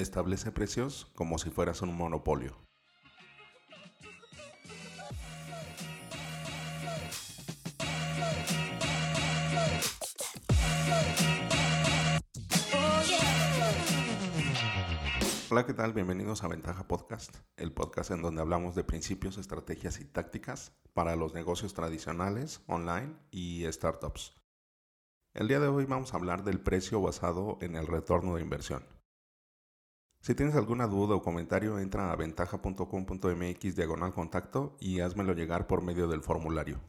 Establece precios como si fueras un monopolio. Hola, ¿qué tal? Bienvenidos a Ventaja Podcast, el podcast en donde hablamos de principios, estrategias y tácticas para los negocios tradicionales, online y startups. El día de hoy vamos a hablar del precio basado en el retorno de inversión. Si tienes alguna duda o comentario, entra a ventaja.com.mx diagonal contacto y házmelo llegar por medio del formulario.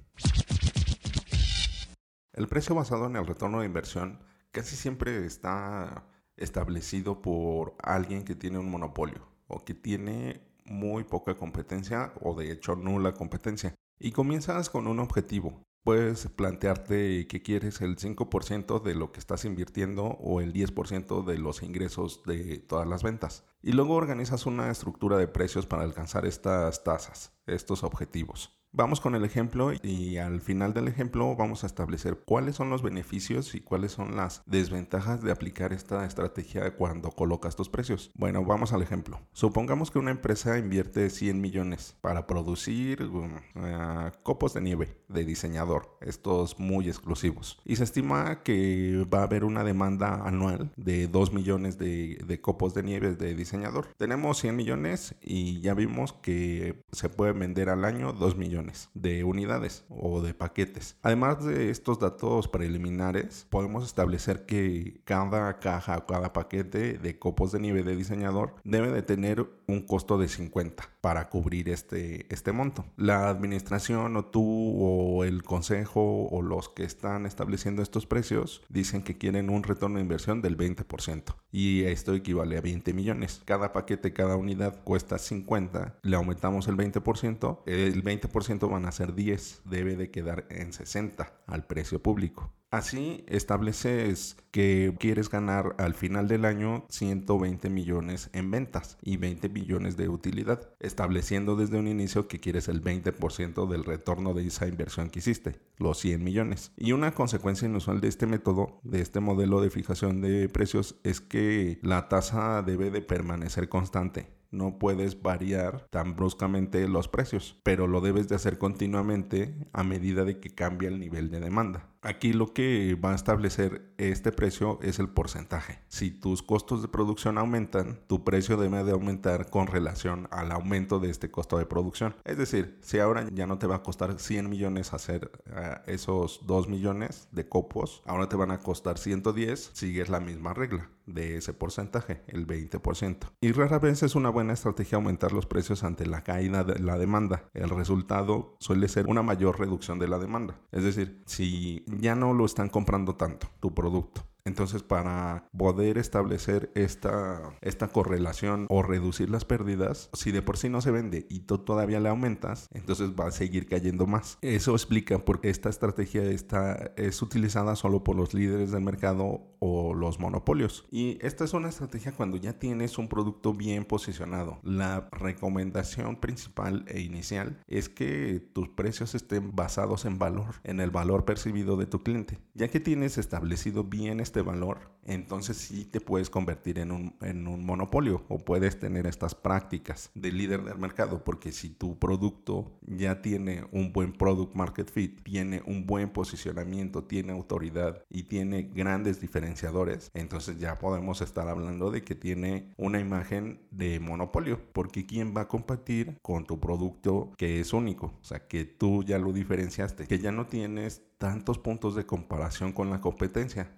El precio basado en el retorno de inversión casi siempre está establecido por alguien que tiene un monopolio o que tiene muy poca competencia o de hecho nula competencia. Y comienzas con un objetivo. Puedes plantearte que quieres el 5% de lo que estás invirtiendo o el 10% de los ingresos de todas las ventas. Y luego organizas una estructura de precios para alcanzar estas tasas, estos objetivos. Vamos con el ejemplo y al final del ejemplo vamos a establecer cuáles son los beneficios y cuáles son las desventajas de aplicar esta estrategia cuando colocas tus precios. Bueno, vamos al ejemplo. Supongamos que una empresa invierte 100 millones para producir um, eh, copos de nieve de diseñador, estos muy exclusivos. Y se estima que va a haber una demanda anual de 2 millones de, de copos de nieve de diseñador. Tenemos 100 millones y ya vimos que se puede vender al año 2 millones de unidades o de paquetes. Además de estos datos preliminares, podemos establecer que cada caja o cada paquete de copos de nieve de diseñador debe de tener un costo de 50 para cubrir este, este monto. La administración o tú o el consejo o los que están estableciendo estos precios dicen que quieren un retorno de inversión del 20% y esto equivale a 20 millones. Cada paquete, cada unidad cuesta 50, le aumentamos el 20%, el 20% van a ser 10, debe de quedar en 60 al precio público. Así estableces que quieres ganar al final del año 120 millones en ventas y 20 millones de utilidad, estableciendo desde un inicio que quieres el 20% del retorno de esa inversión que hiciste, los 100 millones. Y una consecuencia inusual de este método, de este modelo de fijación de precios, es que la tasa debe de permanecer constante no puedes variar tan bruscamente los precios, pero lo debes de hacer continuamente a medida de que cambia el nivel de demanda. Aquí lo que va a establecer este precio es el porcentaje. Si tus costos de producción aumentan, tu precio debe de aumentar con relación al aumento de este costo de producción. Es decir, si ahora ya no te va a costar 100 millones hacer eh, esos 2 millones de copos, ahora te van a costar 110, sigues la misma regla de ese porcentaje, el 20%. Y rara vez es una buena estrategia aumentar los precios ante la caída de la demanda. El resultado suele ser una mayor reducción de la demanda. Es decir, si ya no lo están comprando tanto tu producto entonces, para poder establecer esta, esta correlación o reducir las pérdidas, si de por sí no se vende y tú todavía le aumentas, entonces va a seguir cayendo más. Eso explica por qué esta estrategia está, es utilizada solo por los líderes del mercado o los monopolios. Y esta es una estrategia cuando ya tienes un producto bien posicionado. La recomendación principal e inicial es que tus precios estén basados en valor, en el valor percibido de tu cliente. Ya que tienes establecido bien este valor, entonces sí te puedes convertir en un, en un monopolio o puedes tener estas prácticas de líder del mercado, porque si tu producto ya tiene un buen product market fit, tiene un buen posicionamiento, tiene autoridad y tiene grandes diferenciadores, entonces ya podemos estar hablando de que tiene una imagen de monopolio, porque ¿quién va a competir con tu producto que es único? O sea, que tú ya lo diferenciaste, que ya no tienes tantos puntos de comparación con la competencia.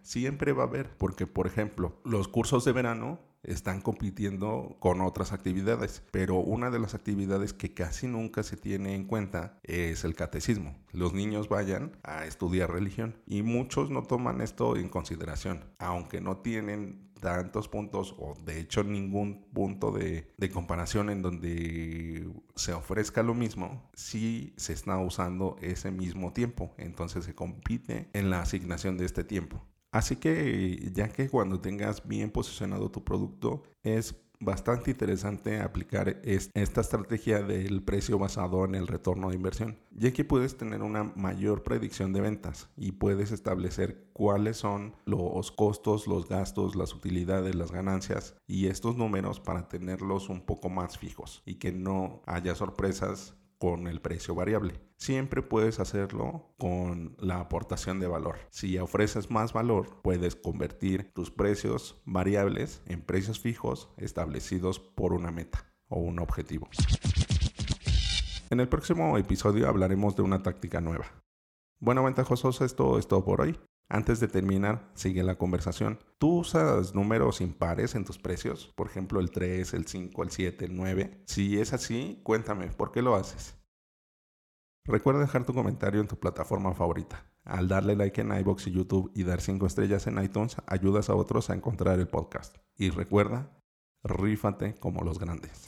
Siempre va a haber, porque por ejemplo, los cursos de verano están compitiendo con otras actividades, pero una de las actividades que casi nunca se tiene en cuenta es el catecismo. Los niños vayan a estudiar religión y muchos no toman esto en consideración, aunque no tienen tantos puntos o de hecho ningún punto de, de, comparación en donde se ofrezca lo mismo si se está usando ese mismo tiempo. Entonces se compite en la asignación de este tiempo. Así que ya que cuando tengas bien posicionado tu producto es bastante interesante aplicar esta estrategia del precio basado en el retorno de inversión, ya que puedes tener una mayor predicción de ventas y puedes establecer cuáles son los costos, los gastos, las utilidades, las ganancias y estos números para tenerlos un poco más fijos y que no haya sorpresas con el precio variable. Siempre puedes hacerlo con la aportación de valor. Si ofreces más valor, puedes convertir tus precios variables en precios fijos establecidos por una meta o un objetivo. En el próximo episodio hablaremos de una táctica nueva. Bueno, ventajosos, esto es todo por hoy. Antes de terminar, sigue la conversación. ¿Tú usas números impares en tus precios? Por ejemplo, el 3, el 5, el 7, el 9. Si es así, cuéntame, ¿por qué lo haces? Recuerda dejar tu comentario en tu plataforma favorita. Al darle like en iBox y YouTube y dar 5 estrellas en iTunes, ayudas a otros a encontrar el podcast. Y recuerda, rífate como los grandes.